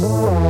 Whoa.